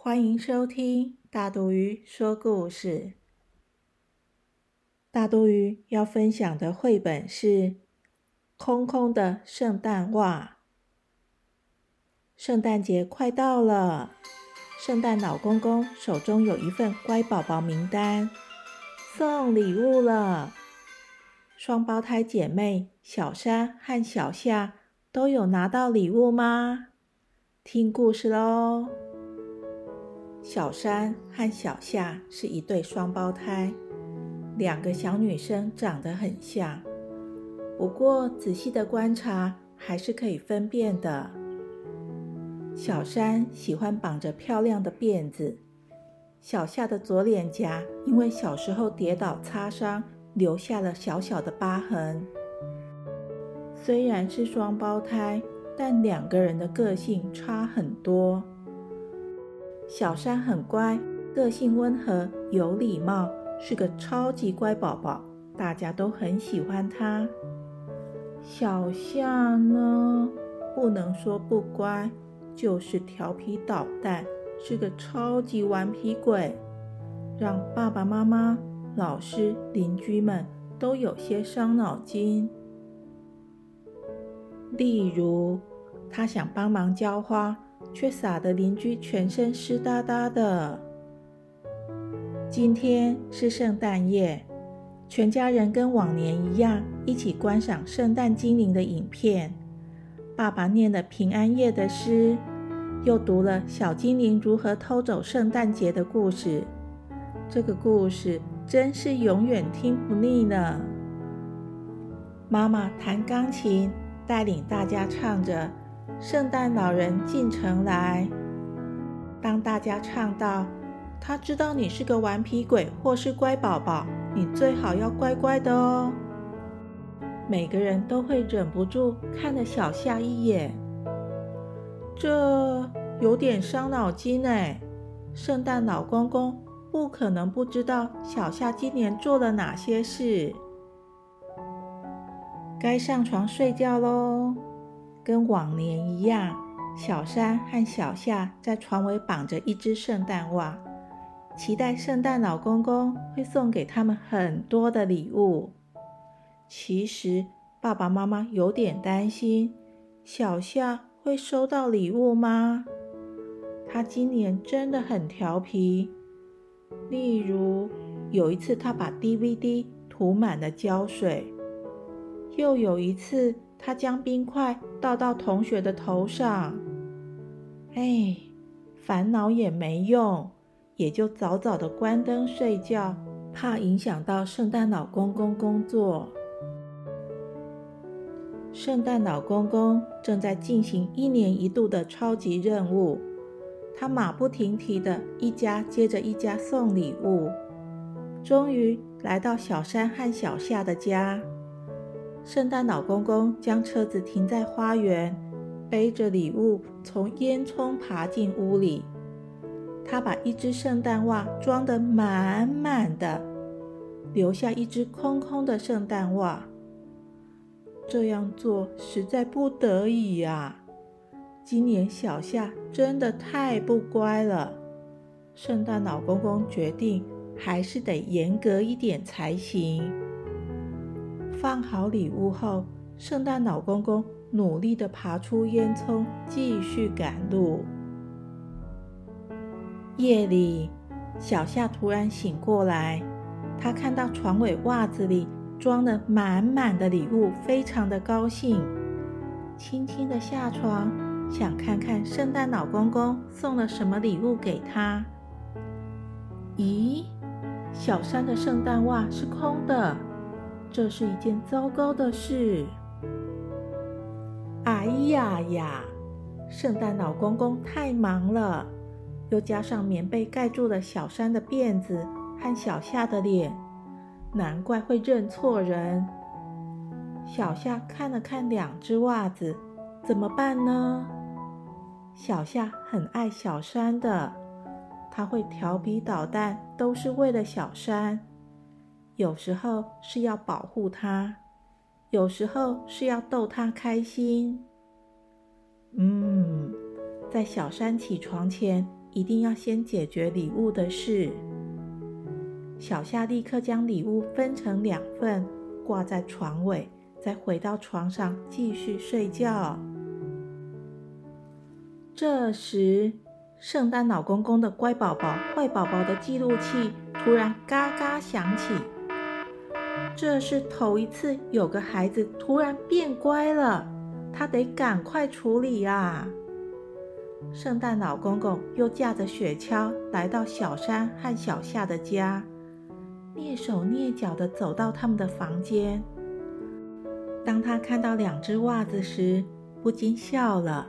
欢迎收听大肚鱼说故事。大肚鱼要分享的绘本是《空空的圣诞袜》。圣诞节快到了，圣诞老公公手中有一份乖宝宝名单，送礼物了。双胞胎姐妹小山和小夏都有拿到礼物吗？听故事喽！小山和小夏是一对双胞胎，两个小女生长得很像，不过仔细的观察还是可以分辨的。小山喜欢绑着漂亮的辫子，小夏的左脸颊因为小时候跌倒擦伤，留下了小小的疤痕。虽然是双胞胎，但两个人的个性差很多。小山很乖，个性温和，有礼貌，是个超级乖宝宝，大家都很喜欢他。小夏呢，不能说不乖，就是调皮捣蛋，是个超级顽皮鬼，让爸爸妈妈、老师、邻居们都有些伤脑筋。例如，他想帮忙浇花。却洒得邻居全身湿哒哒的。今天是圣诞夜，全家人跟往年一样，一起观赏圣诞精灵的影片。爸爸念了平安夜的诗，又读了小精灵如何偷走圣诞节的故事。这个故事真是永远听不腻呢。妈妈弹钢琴，带领大家唱着。圣诞老人进城来。当大家唱到“他知道你是个顽皮鬼或是乖宝宝，你最好要乖乖的哦”，每个人都会忍不住看了小夏一眼。这有点伤脑筋哎！圣诞老公公不可能不知道小夏今年做了哪些事。该上床睡觉喽。跟往年一样，小山和小夏在床尾绑着一只圣诞袜，期待圣诞老公公会送给他们很多的礼物。其实爸爸妈妈有点担心，小夏会收到礼物吗？他今年真的很调皮，例如有一次他把 DVD 涂满了胶水，又有一次。他将冰块倒到同学的头上，哎，烦恼也没用，也就早早的关灯睡觉，怕影响到圣诞老公公工作。圣诞老公公正在进行一年一度的超级任务，他马不停蹄的一家接着一家送礼物，终于来到小山和小夏的家。圣诞老公公将车子停在花园，背着礼物从烟囱爬进屋里。他把一只圣诞袜装得满满的，留下一只空空的圣诞袜。这样做实在不得已呀！今年小夏真的太不乖了，圣诞老公公决定还是得严格一点才行。放好礼物后，圣诞老公公努力地爬出烟囱，继续赶路。夜里，小夏突然醒过来，他看到床尾袜子里装了满满的礼物，非常的高兴，轻轻地下床，想看看圣诞老公公送了什么礼物给他。咦，小山的圣诞袜是空的。这是一件糟糕的事！哎呀呀，圣诞老公公太忙了，又加上棉被盖住了小山的辫子和小夏的脸，难怪会认错人。小夏看了看两只袜子，怎么办呢？小夏很爱小山的，他会调皮捣蛋，都是为了小山。有时候是要保护他，有时候是要逗他开心。嗯，在小山起床前，一定要先解决礼物的事。小夏立刻将礼物分成两份，挂在床尾。再回到床上继续睡觉。这时，圣诞老公公的乖宝宝、坏宝宝的记录器突然嘎嘎响起。这是头一次有个孩子突然变乖了，他得赶快处理啊！圣诞老公公又驾着雪橇来到小山和小夏的家，蹑手蹑脚地走到他们的房间。当他看到两只袜子时，不禁笑了，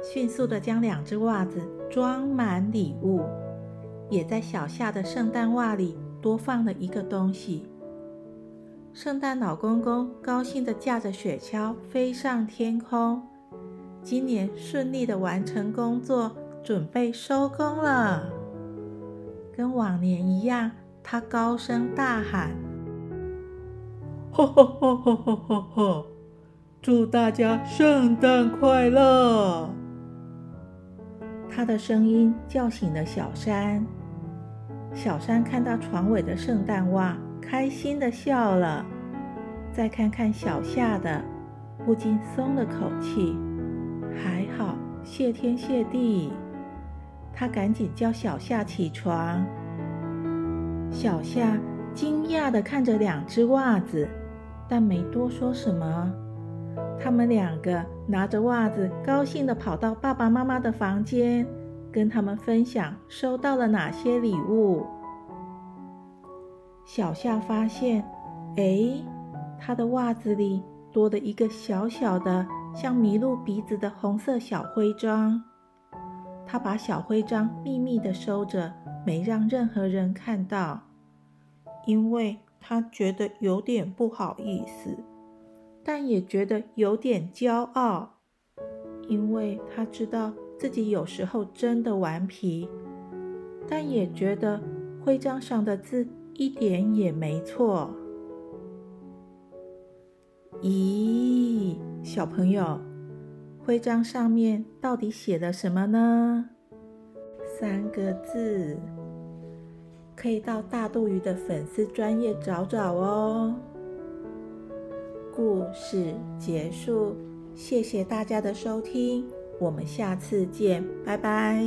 迅速地将两只袜子装满礼物，也在小夏的圣诞袜里多放了一个东西。圣诞老公公高兴地驾着雪橇飞上天空，今年顺利地完成工作，准备收工了。跟往年一样，他高声大喊。吼吼吼吼吼吼吼！祝大家圣诞快乐！他的声音叫醒了小山。小山看到床尾的圣诞袜，开心的笑了。再看看小夏的，不禁松了口气。还好，谢天谢地。他赶紧叫小夏起床。小夏惊讶的看着两只袜子。但没多说什么。他们两个拿着袜子，高兴地跑到爸爸妈妈的房间，跟他们分享收到了哪些礼物。小夏发现，哎，他的袜子里多了一个小小的、像麋鹿鼻子的红色小徽章。他把小徽章秘密的收着，没让任何人看到，因为。他觉得有点不好意思，但也觉得有点骄傲，因为他知道自己有时候真的顽皮，但也觉得徽章上的字一点也没错。咦，小朋友，徽章上面到底写了什么呢？三个字。可以到大肚鱼的粉丝专业找找哦。故事结束，谢谢大家的收听，我们下次见，拜拜。